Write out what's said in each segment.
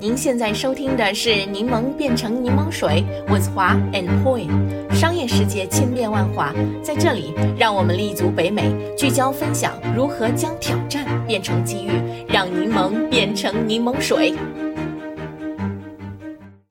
您现在收听的是《柠檬变成柠檬水》，with 华 and Poi。商业世界千变万化，在这里，让我们立足北美，聚焦分享如何将挑战变成机遇，让柠檬变成柠檬水。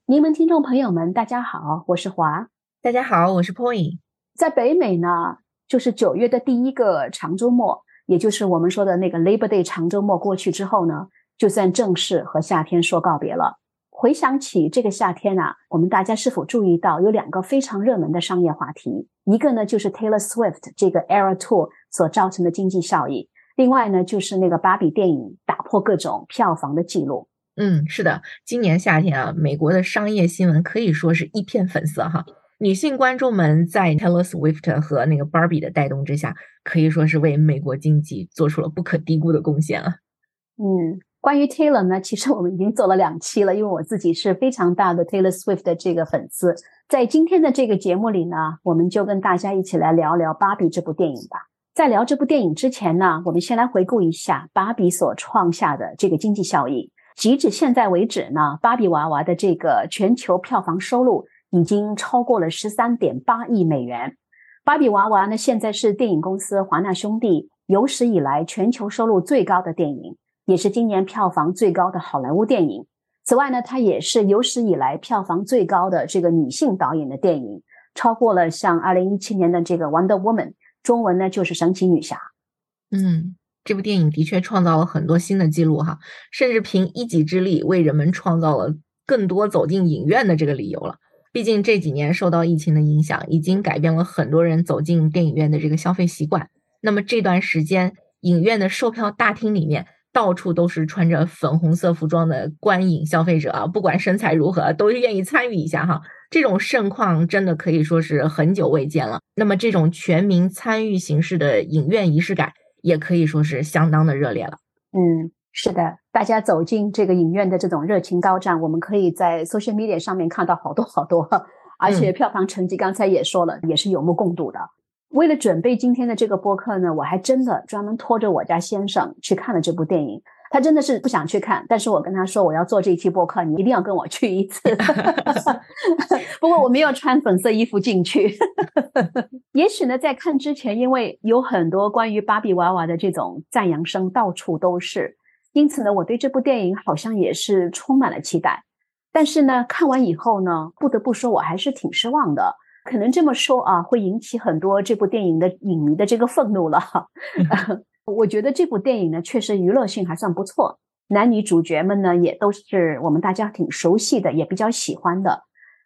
柠檬听众朋友们，大家好，我是华。大家好，我是 Poi。在北美呢，就是九月的第一个长周末，也就是我们说的那个 Labor Day 长周末过去之后呢。就算正式和夏天说告别了。回想起这个夏天啊，我们大家是否注意到有两个非常热门的商业话题？一个呢就是 Taylor Swift 这个 Era Tour 所造成的经济效益，另外呢就是那个芭比电影打破各种票房的记录。嗯，是的，今年夏天啊，美国的商业新闻可以说是一片粉色哈。女性观众们在 Taylor Swift 和那个 Barbie 的带动之下，可以说是为美国经济做出了不可低估的贡献啊。嗯。关于 Taylor 呢，其实我们已经做了两期了，因为我自己是非常大的 Taylor Swift 的这个粉丝。在今天的这个节目里呢，我们就跟大家一起来聊聊《芭比》这部电影吧。在聊这部电影之前呢，我们先来回顾一下《芭比》所创下的这个经济效益。截止现在为止呢，《芭比娃娃》的这个全球票房收入已经超过了十三点八亿美元。《芭比娃娃》呢，现在是电影公司华纳兄弟有史以来全球收入最高的电影。也是今年票房最高的好莱坞电影。此外呢，它也是有史以来票房最高的这个女性导演的电影，超过了像二零一七年的这个《Wonder Woman》，中文呢就是《神奇女侠》。嗯，这部电影的确创造了很多新的记录哈，甚至凭一己之力为人们创造了更多走进影院的这个理由了。毕竟这几年受到疫情的影响，已经改变了很多人走进电影院的这个消费习惯。那么这段时间，影院的售票大厅里面。到处都是穿着粉红色服装的观影消费者啊，不管身材如何，都愿意参与一下哈。这种盛况真的可以说是很久未见了。那么，这种全民参与形式的影院仪式感，也可以说是相当的热烈了。嗯，是的，大家走进这个影院的这种热情高涨，我们可以在 social media 上面看到好多好多，而且票房成绩刚才也说了，也是有目共睹的。为了准备今天的这个播客呢，我还真的专门拖着我家先生去看了这部电影。他真的是不想去看，但是我跟他说我要做这一期播客，你一定要跟我去一次。不过我没有穿粉色衣服进去。也许呢，在看之前，因为有很多关于芭比娃娃的这种赞扬声到处都是，因此呢，我对这部电影好像也是充满了期待。但是呢，看完以后呢，不得不说我还是挺失望的。可能这么说啊，会引起很多这部电影的影迷的这个愤怒了。我觉得这部电影呢，确实娱乐性还算不错，男女主角们呢也都是我们大家挺熟悉的，也比较喜欢的。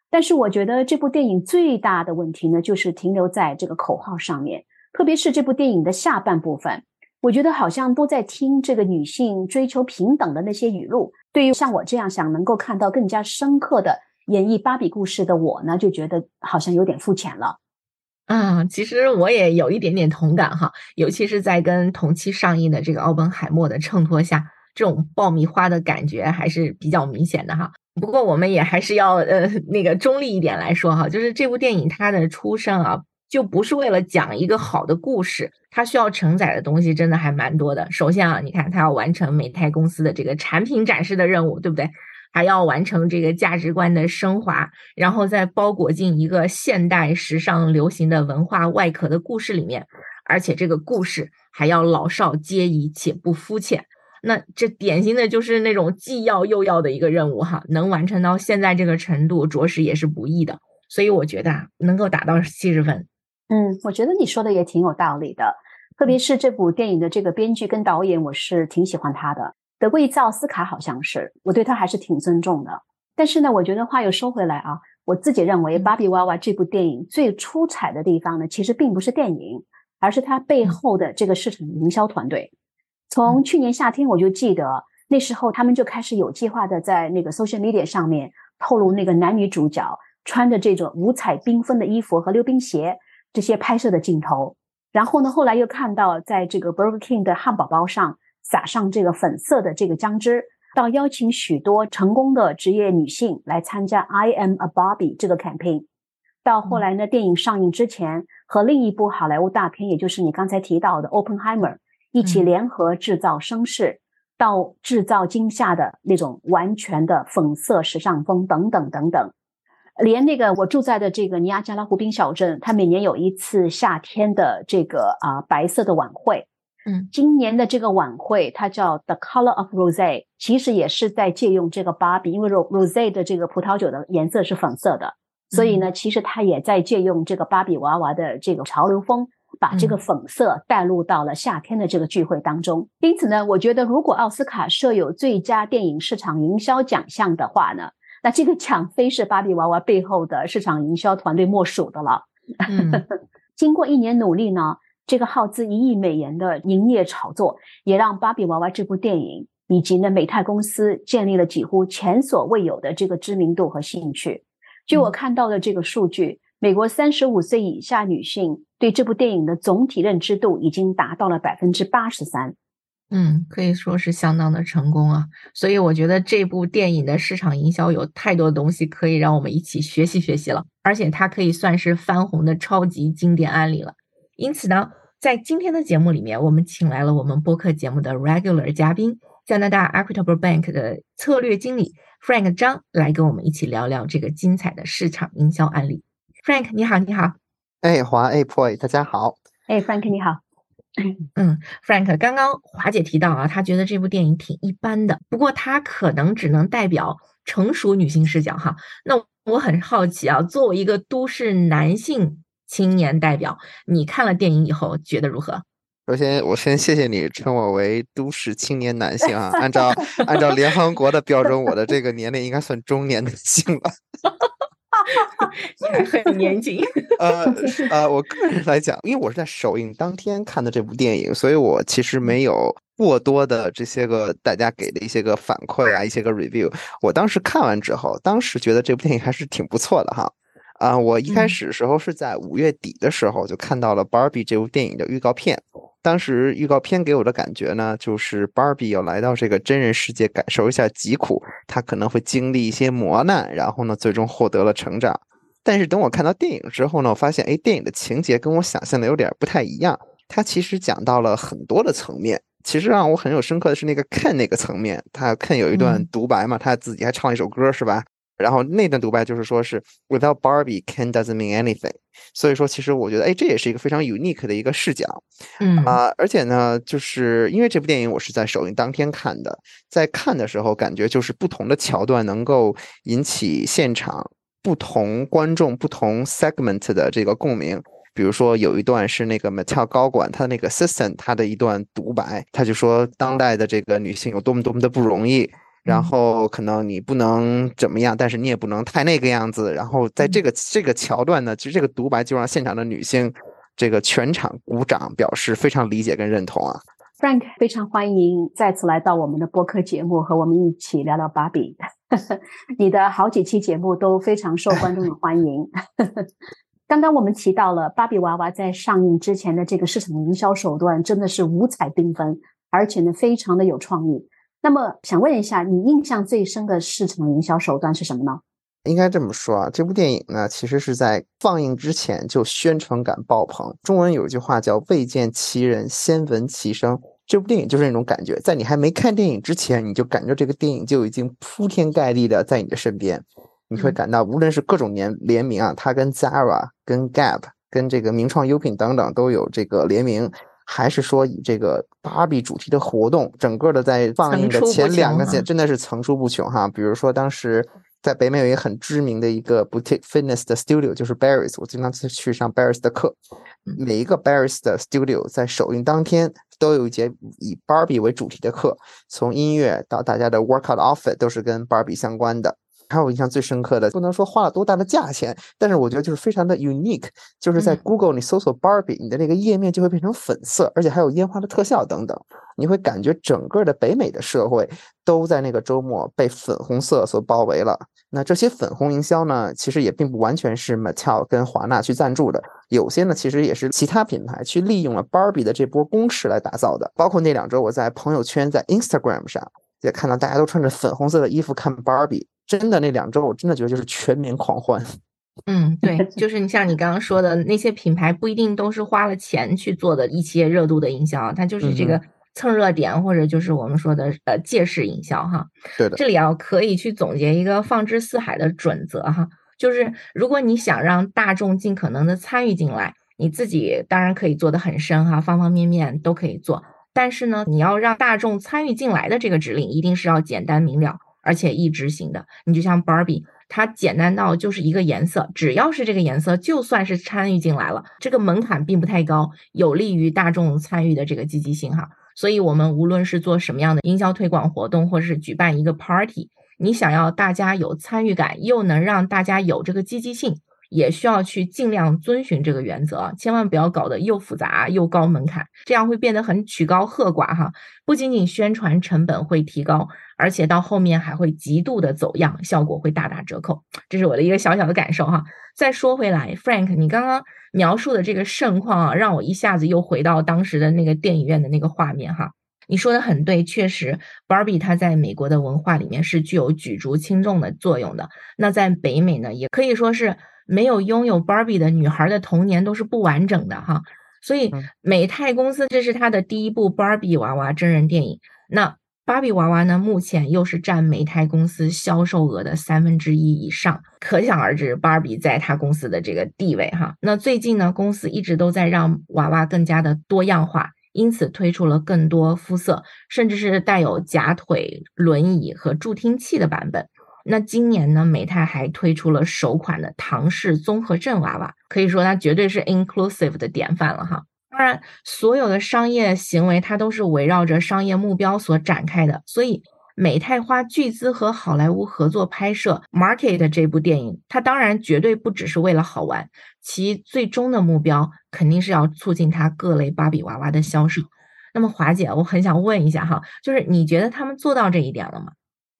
但是我觉得这部电影最大的问题呢，就是停留在这个口号上面，特别是这部电影的下半部分，我觉得好像都在听这个女性追求平等的那些语录。对于像我这样想能够看到更加深刻的。演绎芭比故事的我呢，就觉得好像有点肤浅了。啊，其实我也有一点点同感哈，尤其是在跟同期上映的这个奥本海默的衬托下，这种爆米花的感觉还是比较明显的哈。不过我们也还是要呃那个中立一点来说哈，就是这部电影它的出身啊，就不是为了讲一个好的故事，它需要承载的东西真的还蛮多的。首先啊，你看它要完成美泰公司的这个产品展示的任务，对不对？还要完成这个价值观的升华，然后再包裹进一个现代时尚流行的文化外壳的故事里面，而且这个故事还要老少皆宜且不肤浅。那这典型的就是那种既要又要的一个任务哈，能完成到现在这个程度，着实也是不易的。所以我觉得啊，能够达到七十分。嗯，我觉得你说的也挺有道理的，特别是这部电影的这个编剧跟导演，我是挺喜欢他的。得过一次奥斯卡，好像是，我对他还是挺尊重的。但是呢，我觉得话又说回来啊，我自己认为《芭比娃娃》这部电影最出彩的地方呢，其实并不是电影，而是它背后的这个市场营销团队。从去年夏天我就记得，那时候他们就开始有计划的在那个 social media 上面透露那个男女主角穿着这种五彩缤纷的衣服和溜冰鞋这些拍摄的镜头。然后呢，后来又看到在这个 Burger King 的汉堡包上。撒上这个粉色的这个姜汁，到邀请许多成功的职业女性来参加 I am a Barbie 这个 campaign。到后来呢，电影上映之前，和另一部好莱坞大片，也就是你刚才提到的 Oppenheimer 一起联合制造声势。到制造惊吓的那种完全的粉色时尚风等等等等。连那个我住在的这个尼亚加拉湖滨小镇，它每年有一次夏天的这个啊白色的晚会。嗯，今年的这个晚会它叫 The Color of Rose，其实也是在借用这个芭比，因为 Rose 的这个葡萄酒的颜色是粉色的，所以呢，其实它也在借用这个芭比娃娃的这个潮流风，把这个粉色带入到了夏天的这个聚会当中。因此呢，我觉得如果奥斯卡设有最佳电影市场营销奖项的话呢。那这个奖非是芭比娃娃背后的市场营销团队莫属的了。经过一年努力呢，这个耗资一亿美元的营业炒作，也让芭比娃娃这部电影以及呢美泰公司建立了几乎前所未有的这个知名度和兴趣。据我看到的这个数据，美国三十五岁以下女性对这部电影的总体认知度已经达到了百分之八十三。嗯，可以说是相当的成功啊，所以我觉得这部电影的市场营销有太多东西可以让我们一起学习学习了，而且它可以算是翻红的超级经典案例了。因此呢，在今天的节目里面，我们请来了我们播客节目的 regular 嘉宾，加拿大 Equitable Bank 的策略经理 Frank 张，来跟我们一起聊聊这个精彩的市场营销案例。Frank，你好，你好。哎，华，哎，Poy，大家好。哎，Frank，你好。嗯，Frank，刚刚华姐提到啊，她觉得这部电影挺一般的，不过她可能只能代表成熟女性视角哈。那我很好奇啊，作为一个都市男性青年代表，你看了电影以后觉得如何？首先，我先谢谢你称我为都市青年男性啊，按照按照联合国的标准，我的这个年龄应该算中年男性了。你还很年轻。呃呃，我个人来讲，因为我是在首映当天看的这部电影，所以我其实没有过多的这些个大家给的一些个反馈啊，一些个 review。我当时看完之后，当时觉得这部电影还是挺不错的哈。啊，我一开始时候是在五月底的时候就看到了《Barbie》这部电影的预告片。当时预告片给我的感觉呢，就是 Barbie 要来到这个真人世界感受一下疾苦，他可能会经历一些磨难，然后呢，最终获得了成长。但是等我看到电影之后呢，我发现，哎，电影的情节跟我想象的有点不太一样。它其实讲到了很多的层面。其实让我很有深刻的是那个 Ken 那个层面，他 Ken 有一段独白嘛，他自己还唱了一首歌，是吧？然后那段独白就是说是 Without Barbie, Ken doesn't mean anything。所以说，其实我觉得，哎，这也是一个非常 unique 的一个视角，嗯啊，而且呢，就是因为这部电影我是在首映当天看的，在看的时候感觉就是不同的桥段能够引起现场不同观众不同 segment 的这个共鸣。比如说有一段是那个 Mattel 高管他那个 assistant 他的一段独白，他就说当代的这个女性有多么多么的不容易。然后可能你不能怎么样，但是你也不能太那个样子。然后在这个这个桥段呢，其实这个独白就让现场的女性这个全场鼓掌，表示非常理解跟认同啊。Frank 非常欢迎再次来到我们的播客节目，和我们一起聊聊芭比。你的好几期节目都非常受观众的欢迎。刚刚我们提到了芭比娃娃在上映之前的这个市场营销手段真的是五彩缤纷，而且呢非常的有创意。那么想问一下，你印象最深的市场营销手段是什么呢？应该这么说啊，这部电影呢，其实是在放映之前就宣传感爆棚。中文有一句话叫“未见其人，先闻其声”。这部电影就是那种感觉，在你还没看电影之前，你就感觉这个电影就已经铺天盖地的在你的身边。你会感到，无论是各种联联名啊，它跟 Zara、跟 Gap、跟这个名创优品等等都有这个联名。还是说以这个芭比主题的活动，整个的在放映的前两个节真的是层出不穷哈。比如说当时在北美有一个很知名的一个 boutique fitness 的 studio，就是 Barry's，我经常去去上 Barry's 的课。每一个 Barry's 的 studio 在首映当天都有一节以芭比为主题的课，从音乐到大家的 workout outfit 都是跟芭比相关的。还有印象最深刻的，不能说花了多大的价钱，但是我觉得就是非常的 unique，就是在 Google 你搜索 Barbie，你的那个页面就会变成粉色，而且还有烟花的特效等等，你会感觉整个的北美的社会都在那个周末被粉红色所包围了。那这些粉红营销呢，其实也并不完全是 Mattel 跟华纳去赞助的，有些呢其实也是其他品牌去利用了 Barbie 的这波攻势来打造的。包括那两周我在朋友圈在 Instagram 上也看到大家都穿着粉红色的衣服看 Barbie。真的那两周，我真的觉得就是全民狂欢。嗯，对，就是你像你刚刚说的那些品牌，不一定都是花了钱去做的一些热度的营销，它就是这个蹭热点，或者就是我们说的呃借势营销哈。对的，这里啊可以去总结一个放之四海的准则哈，就是如果你想让大众尽可能的参与进来，你自己当然可以做的很深哈，方方面面都可以做。但是呢，你要让大众参与进来的这个指令，一定是要简单明了，而且易执行的。你就像 Barbie，它简单到就是一个颜色，只要是这个颜色，就算是参与进来了，这个门槛并不太高，有利于大众参与的这个积极性哈。所以，我们无论是做什么样的营销推广活动，或者是举办一个 party，你想要大家有参与感，又能让大家有这个积极性。也需要去尽量遵循这个原则，千万不要搞得又复杂又高门槛，这样会变得很曲高和寡哈。不仅仅宣传成本会提高，而且到后面还会极度的走样，效果会大打折扣。这是我的一个小小的感受哈。再说回来，Frank，你刚刚描述的这个盛况啊，让我一下子又回到当时的那个电影院的那个画面哈。你说的很对，确实，Barbie 它在美国的文化里面是具有举足轻重的作用的。那在北美呢，也可以说是。没有拥有 Barbie 的女孩的童年都是不完整的哈，所以美泰公司这是它的第一部 Barbie 娃娃真人电影。那芭比娃娃呢，目前又是占美泰公司销售额的三分之一以上，可想而知芭比在他公司的这个地位哈。那最近呢，公司一直都在让娃娃更加的多样化，因此推出了更多肤色，甚至是带有假腿、轮椅和助听器的版本。那今年呢，美泰还推出了首款的唐氏综合症娃娃，可以说它绝对是 inclusive 的典范了哈。当然，所有的商业行为它都是围绕着商业目标所展开的，所以美泰花巨资和好莱坞合作拍摄 Market 这部电影，它当然绝对不只是为了好玩，其最终的目标肯定是要促进它各类芭比娃娃的销售。那么华姐，我很想问一下哈，就是你觉得他们做到这一点了吗？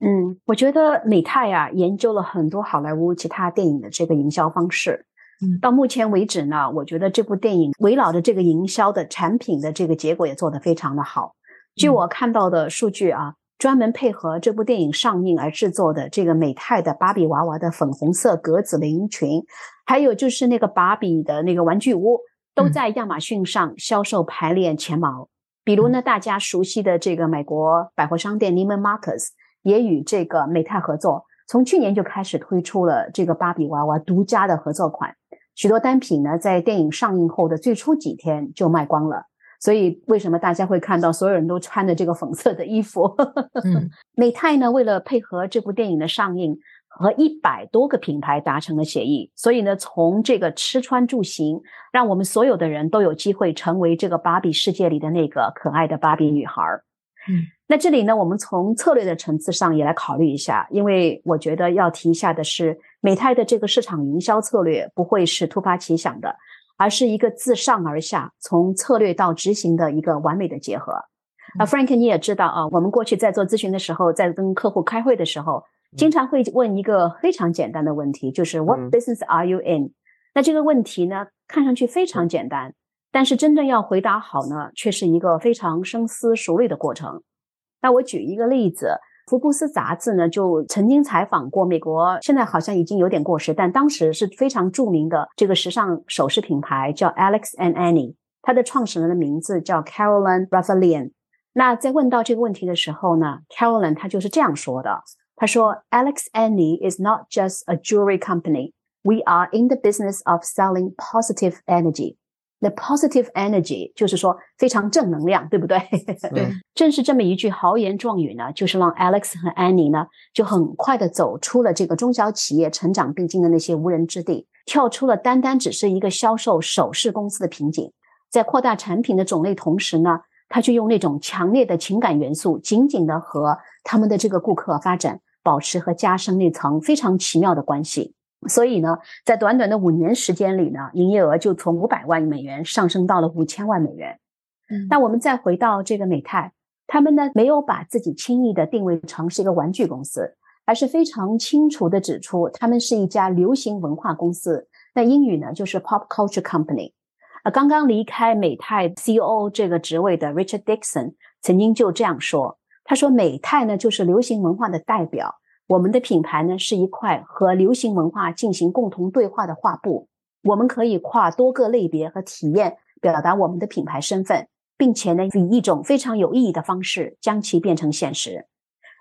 嗯，我觉得美泰啊研究了很多好莱坞其他电影的这个营销方式。嗯，到目前为止呢，我觉得这部电影围绕着这个营销的产品的这个结果也做得非常的好。据我看到的数据啊，专门配合这部电影上映而制作的这个美泰的芭比娃娃的粉红色格子连衣裙，还有就是那个芭比的那个玩具屋，都在亚马逊上销售排列前茅。比如呢，大家熟悉的这个美国百货商店 Neiman Marcus。也与这个美泰合作，从去年就开始推出了这个芭比娃娃独家的合作款，许多单品呢在电影上映后的最初几天就卖光了。所以为什么大家会看到所有人都穿着这个粉色的衣服？嗯，美泰呢为了配合这部电影的上映，和一百多个品牌达成了协议，所以呢从这个吃穿住行，让我们所有的人都有机会成为这个芭比世界里的那个可爱的芭比女孩儿。嗯。那这里呢，我们从策略的层次上也来考虑一下，因为我觉得要提一下的是，美泰的这个市场营销策略不会是突发奇想的，而是一个自上而下，从策略到执行的一个完美的结合。啊，Frank，你也知道啊，我们过去在做咨询的时候，在跟客户开会的时候，经常会问一个非常简单的问题，就是 What business are you in？那这个问题呢，看上去非常简单，但是真正要回答好呢，却是一个非常深思熟虑的过程。那我举一个例子，福布斯杂志呢就曾经采访过美国，现在好像已经有点过时，但当时是非常著名的这个时尚首饰品牌叫 Alex and Annie，它的创始人的名字叫 Caroline Raffalian。那在问到这个问题的时候呢，Caroline 她就是这样说的，她说：“Alex Annie is not just a jewelry company. We are in the business of selling positive energy.” The positive energy 就是说非常正能量，对不对？对，正是这么一句豪言壮语呢，就是让 Alex 和 Annie 呢就很快的走出了这个中小企业成长必经的那些无人之地，跳出了单单只是一个销售首饰公司的瓶颈，在扩大产品的种类同时呢，他就用那种强烈的情感元素，紧紧的和他们的这个顾客发展、保持和加深那层非常奇妙的关系。所以呢，在短短的五年时间里呢，营业额就从五百万美元上升到了五千万美元。嗯，那我们再回到这个美泰，他们呢没有把自己轻易的定位成是一个玩具公司，而是非常清楚的指出他们是一家流行文化公司。那英语呢就是 pop culture company。啊，刚刚离开美泰 CEO 这个职位的 Richard Dixon 曾经就这样说，他说美泰呢就是流行文化的代表。我们的品牌呢是一块和流行文化进行共同对话的画布，我们可以跨多个类别和体验表达我们的品牌身份，并且呢，以一种非常有意义的方式将其变成现实。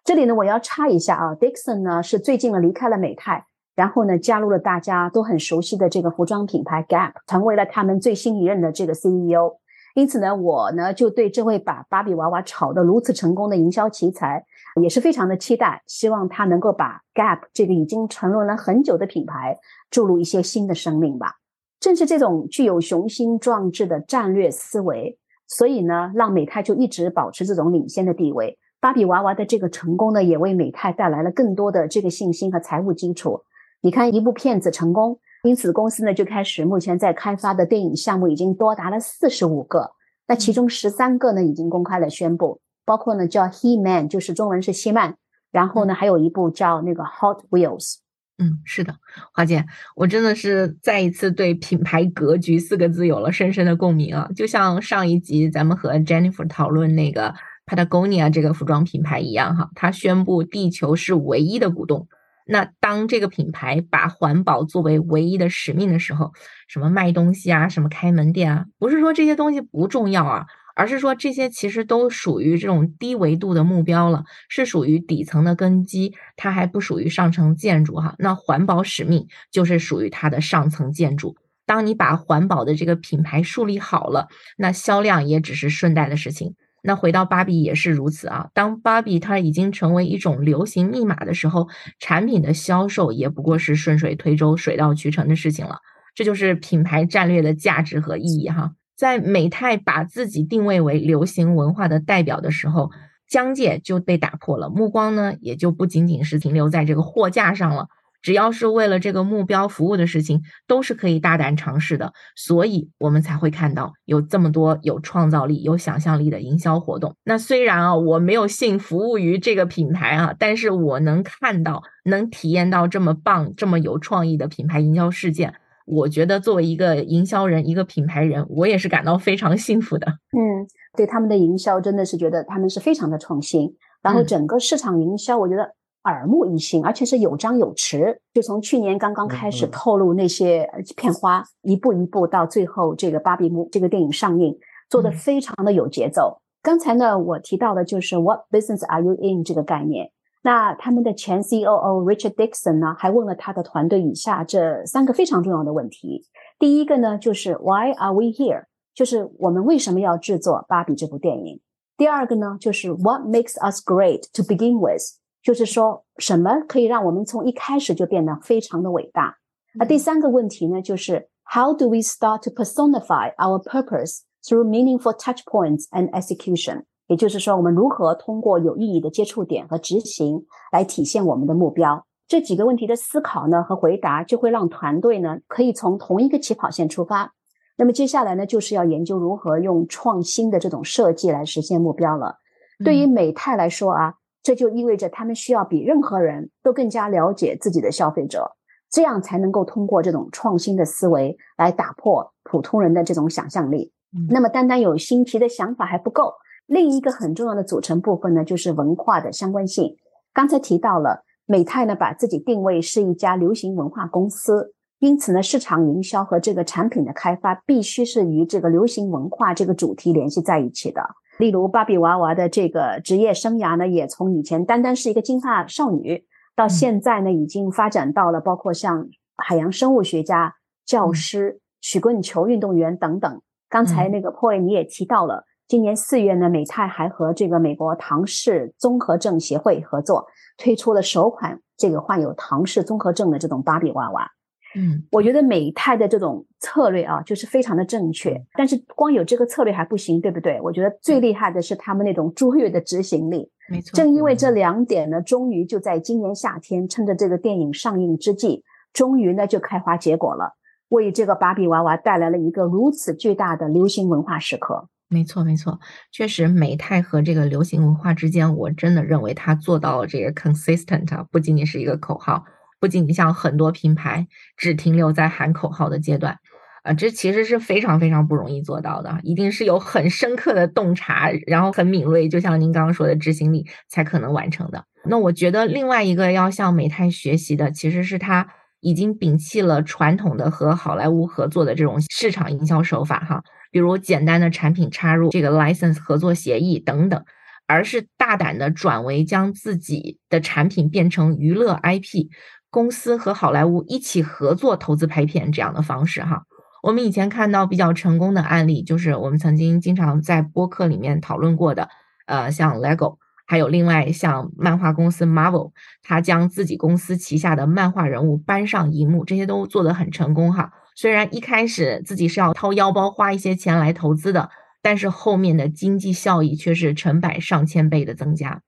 这里呢，我要插一下啊，Dixon 呢是最近呢离开了美泰，然后呢加入了大家都很熟悉的这个服装品牌 Gap，成为了他们最新一任的这个 CEO。因此呢，我呢就对这位把芭比娃娃炒得如此成功的营销奇才也是非常的期待，希望他能够把 Gap 这个已经沉沦了很久的品牌注入一些新的生命吧。正是这种具有雄心壮志的战略思维，所以呢，让美泰就一直保持这种领先的地位。芭比娃娃的这个成功呢，也为美泰带来了更多的这个信心和财务基础。你看，一部片子成功，因此公司呢就开始目前在开发的电影项目已经多达了四十五个，那其中十三个呢已经公开了宣布，包括呢叫 He Man，就是中文是希曼，然后呢还有一部叫那个 Hot Wheels。嗯，是的，华姐，我真的是再一次对品牌格局四个字有了深深的共鸣啊！就像上一集咱们和 Jennifer 讨论那个。Patagonia 这个服装品牌一样哈，它宣布地球是唯一的股东。那当这个品牌把环保作为唯一的使命的时候，什么卖东西啊，什么开门店啊，不是说这些东西不重要啊，而是说这些其实都属于这种低维度的目标了，是属于底层的根基，它还不属于上层建筑哈。那环保使命就是属于它的上层建筑。当你把环保的这个品牌树立好了，那销量也只是顺带的事情。那回到芭比也是如此啊。当芭比它已经成为一种流行密码的时候，产品的销售也不过是顺水推舟、水到渠成的事情了。这就是品牌战略的价值和意义哈。在美泰把自己定位为流行文化的代表的时候，疆界就被打破了，目光呢也就不仅仅是停留在这个货架上了。只要是为了这个目标服务的事情，都是可以大胆尝试的，所以我们才会看到有这么多有创造力、有想象力的营销活动。那虽然啊，我没有幸服务于这个品牌啊，但是我能看到、能体验到这么棒、这么有创意的品牌营销事件，我觉得作为一个营销人、一个品牌人，我也是感到非常幸福的。嗯，对他们的营销真的是觉得他们是非常的创新，然后整个市场营销，我觉得。耳目一新，而且是有张有弛。就从去年刚刚开始透露那些片花，一步一步到最后这个芭比木这个电影上映，做的非常的有节奏。刚才呢，我提到的就是 What business are you in 这个概念。那他们的前 COO Richard Dixon 呢，还问了他的团队以下这三个非常重要的问题。第一个呢，就是 Why are we here？就是我们为什么要制作芭比这部电影？第二个呢，就是 What makes us great to begin with？就是说什么可以让我们从一开始就变得非常的伟大？那第三个问题呢，就是 How do we start to personify our purpose through meaningful touch points and execution？ 也就是说，我们如何通过有意义的接触点和执行来体现我们的目标？这几个问题的思考呢和回答，就会让团队呢可以从同一个起跑线出发。那么接下来呢，就是要研究如何用创新的这种设计来实现目标了。对于美泰来说啊。这就意味着他们需要比任何人都更加了解自己的消费者，这样才能够通过这种创新的思维来打破普通人的这种想象力。那么，单单有新奇的想法还不够，另一个很重要的组成部分呢，就是文化的相关性。刚才提到了美泰呢，把自己定位是一家流行文化公司，因此呢，市场营销和这个产品的开发必须是与这个流行文化这个主题联系在一起的。例如，芭比娃娃的这个职业生涯呢，也从以前单单是一个金发少女，到现在呢，已经发展到了包括像海洋生物学家、教师、曲棍球运动员等等。刚才那个 Poy 你也提到了，今年四月呢，美泰还和这个美国唐氏综合症协会合作，推出了首款这个患有唐氏综合症的这种芭比娃娃。嗯，我觉得美泰的这种策略啊，就是非常的正确。但是光有这个策略还不行，对不对？我觉得最厉害的是他们那种卓越的执行力。没错，正因为这两点呢，终于就在今年夏天，趁着这个电影上映之际，终于呢就开花结果了，为这个芭比娃娃带来了一个如此巨大的流行文化时刻。没错，没错，确实，美泰和这个流行文化之间，我真的认为他做到了这个 consistent，不仅仅是一个口号。不仅仅像很多品牌只停留在喊口号的阶段，啊，这其实是非常非常不容易做到的，一定是有很深刻的洞察，然后很敏锐，就像您刚刚说的执行力才可能完成的。那我觉得另外一个要向美泰学习的，其实是他已经摒弃了传统的和好莱坞合作的这种市场营销手法，哈，比如简单的产品插入这个 license 合作协议等等，而是大胆的转为将自己的产品变成娱乐 IP，公司和好莱坞一起合作投资拍片这样的方式哈。我们以前看到比较成功的案例，就是我们曾经经常在播客里面讨论过的，呃，像 LEGO，还有另外像漫画公司 Marvel，他将自己公司旗下的漫画人物搬上荧幕，这些都做得很成功哈。虽然一开始自己是要掏腰包花一些钱来投资的，但是后面的经济效益却是成百上千倍的增加。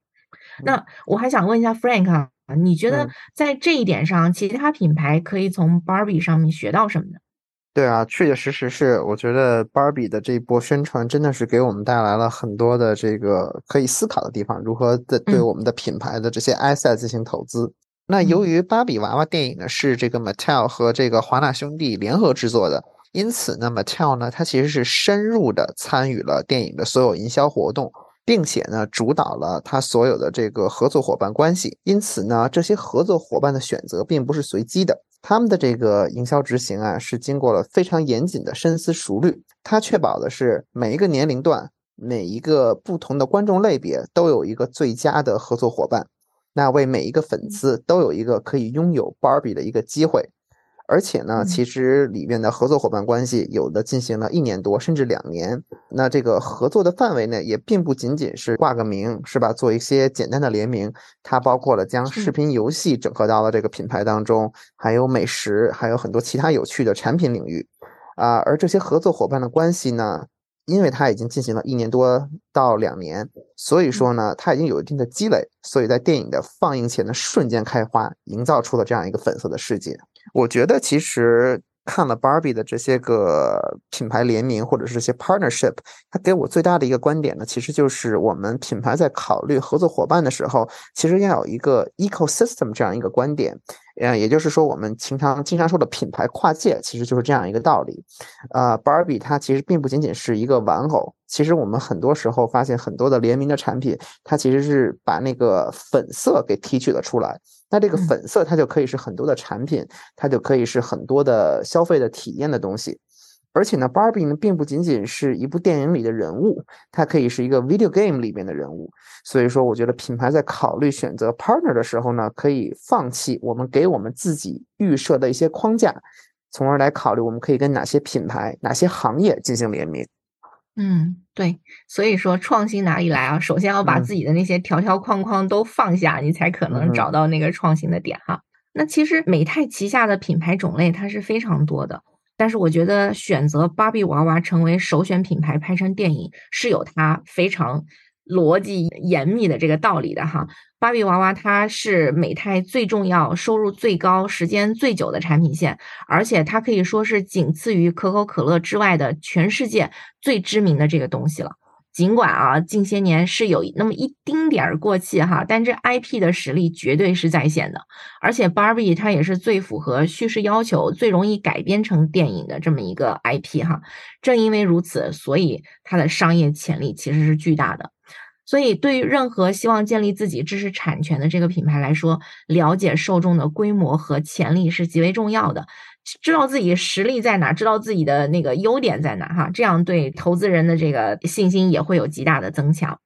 那我还想问一下 Frank 啊，你觉得在这一点上，其他品牌可以从 Barbie 上面学到什么呢？对啊，确确实实是，我觉得 Barbie 的这一波宣传真的是给我们带来了很多的这个可以思考的地方，如何在对我们的品牌的这些 asset 进行投资。那由于芭比娃娃电影呢是这个 Mattel 和这个华纳兄弟联合制作的，因此呢 Mattel 呢它其实是深入的参与了电影的所有营销活动，并且呢主导了它所有的这个合作伙伴关系。因此呢这些合作伙伴的选择并不是随机的。他们的这个营销执行啊，是经过了非常严谨的深思熟虑。它确保的是每一个年龄段、每一个不同的观众类别都有一个最佳的合作伙伴，那为每一个粉丝都有一个可以拥有 Barbie 的一个机会。而且呢，其实里面的合作伙伴关系有的进行了一年多，甚至两年。那这个合作的范围呢，也并不仅仅是挂个名，是吧？做一些简单的联名，它包括了将视频游戏整合到了这个品牌当中，还有美食，还有很多其他有趣的产品领域。啊，而这些合作伙伴的关系呢，因为它已经进行了一年多到两年，所以说呢，它已经有一定的积累，所以在电影的放映前的瞬间开花，营造出了这样一个粉色的世界。我觉得其实看了 Barbie 的这些个品牌联名或者是这些 partnership，它给我最大的一个观点呢，其实就是我们品牌在考虑合作伙伴的时候，其实要有一个 ecosystem 这样一个观点。嗯，也就是说，我们经常经常说的品牌跨界，其实就是这样一个道理。呃，Barbie 它其实并不仅仅是一个玩偶，其实我们很多时候发现很多的联名的产品，它其实是把那个粉色给提取了出来。那这个粉色它就可以是很多的产品，它就可以是很多的消费的体验的东西。而且呢，Barbie 呢并不仅仅是一部电影里的人物，它可以是一个 video game 里面的人物。所以说，我觉得品牌在考虑选择 partner 的时候呢，可以放弃我们给我们自己预设的一些框架，从而来考虑我们可以跟哪些品牌、哪些行业进行联名。嗯，对。所以说，创新哪里来啊？首先要把自己的那些条条框框都放下，你才可能找到那个创新的点哈。那其实美泰旗下的品牌种类它是非常多的。但是我觉得选择芭比娃娃成为首选品牌拍成电影是有它非常逻辑严密的这个道理的哈。芭比娃娃它是美泰最重要、收入最高、时间最久的产品线，而且它可以说是仅次于可口可乐之外的全世界最知名的这个东西了。尽管啊，近些年是有那么一丁点儿过气哈，但这 IP 的实力绝对是在线的。而且 Barbie 它也是最符合叙事要求、最容易改编成电影的这么一个 IP 哈。正因为如此，所以它的商业潜力其实是巨大的。所以，对于任何希望建立自己知识产权的这个品牌来说，了解受众的规模和潜力是极为重要的。知道自己实力在哪，知道自己的那个优点在哪，哈，这样对投资人的这个信心也会有极大的增强。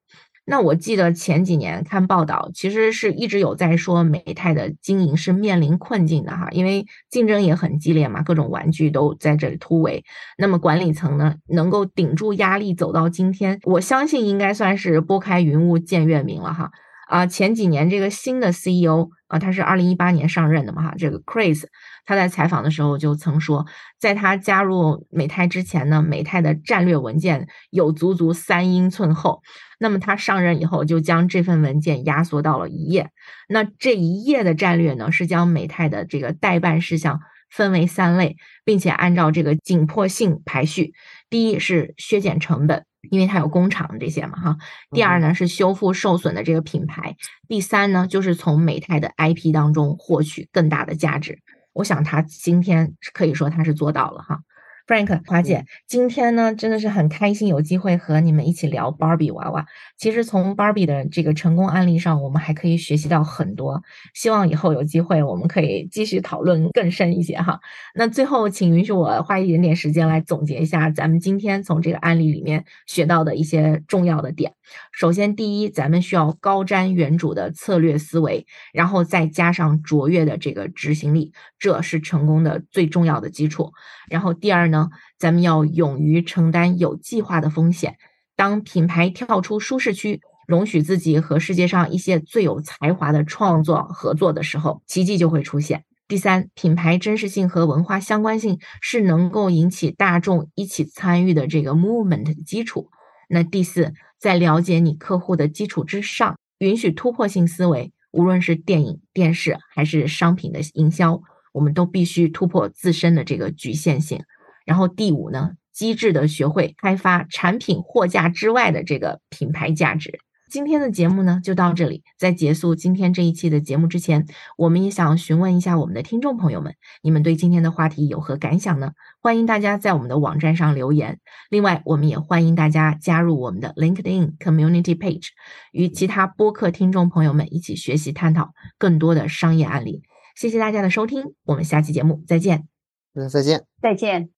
那我记得前几年看报道，其实是一直有在说美泰的经营是面临困境的，哈，因为竞争也很激烈嘛，各种玩具都在这里突围。那么管理层呢，能够顶住压力走到今天，我相信应该算是拨开云雾见月明了，哈。啊，前几年这个新的 CEO 啊，他是二零一八年上任的嘛，哈，这个 Chris。他在采访的时候就曾说，在他加入美泰之前呢，美泰的战略文件有足足三英寸厚。那么他上任以后，就将这份文件压缩到了一页。那这一页的战略呢，是将美泰的这个代办事项分为三类，并且按照这个紧迫性排序。第一是削减成本，因为它有工厂这些嘛，哈。第二呢是修复受损的这个品牌。第三呢就是从美泰的 IP 当中获取更大的价值。我想他今天可以说他是做到了哈，Frank 华姐，今天呢真的是很开心，有机会和你们一起聊 Barbie 娃娃。其实从 Barbie 的这个成功案例上，我们还可以学习到很多。希望以后有机会，我们可以继续讨论更深一些哈。那最后，请允许我花一点点时间来总结一下咱们今天从这个案例里面学到的一些重要的点。首先，第一，咱们需要高瞻远瞩的策略思维，然后再加上卓越的这个执行力，这是成功的最重要的基础。然后第二呢？咱们要勇于承担有计划的风险。当品牌跳出舒适区，容许自己和世界上一些最有才华的创作合作的时候，奇迹就会出现。第三，品牌真实性和文化相关性是能够引起大众一起参与的这个 movement 的基础。那第四，在了解你客户的基础之上，允许突破性思维。无论是电影、电视还是商品的营销。我们都必须突破自身的这个局限性，然后第五呢，机智的学会开发产品货架之外的这个品牌价值。今天的节目呢就到这里，在结束今天这一期的节目之前，我们也想询问一下我们的听众朋友们，你们对今天的话题有何感想呢？欢迎大家在我们的网站上留言。另外，我们也欢迎大家加入我们的 LinkedIn Community Page，与其他播客听众朋友们一起学习探讨更多的商业案例。谢谢大家的收听，我们下期节目再见。嗯，再见，再见。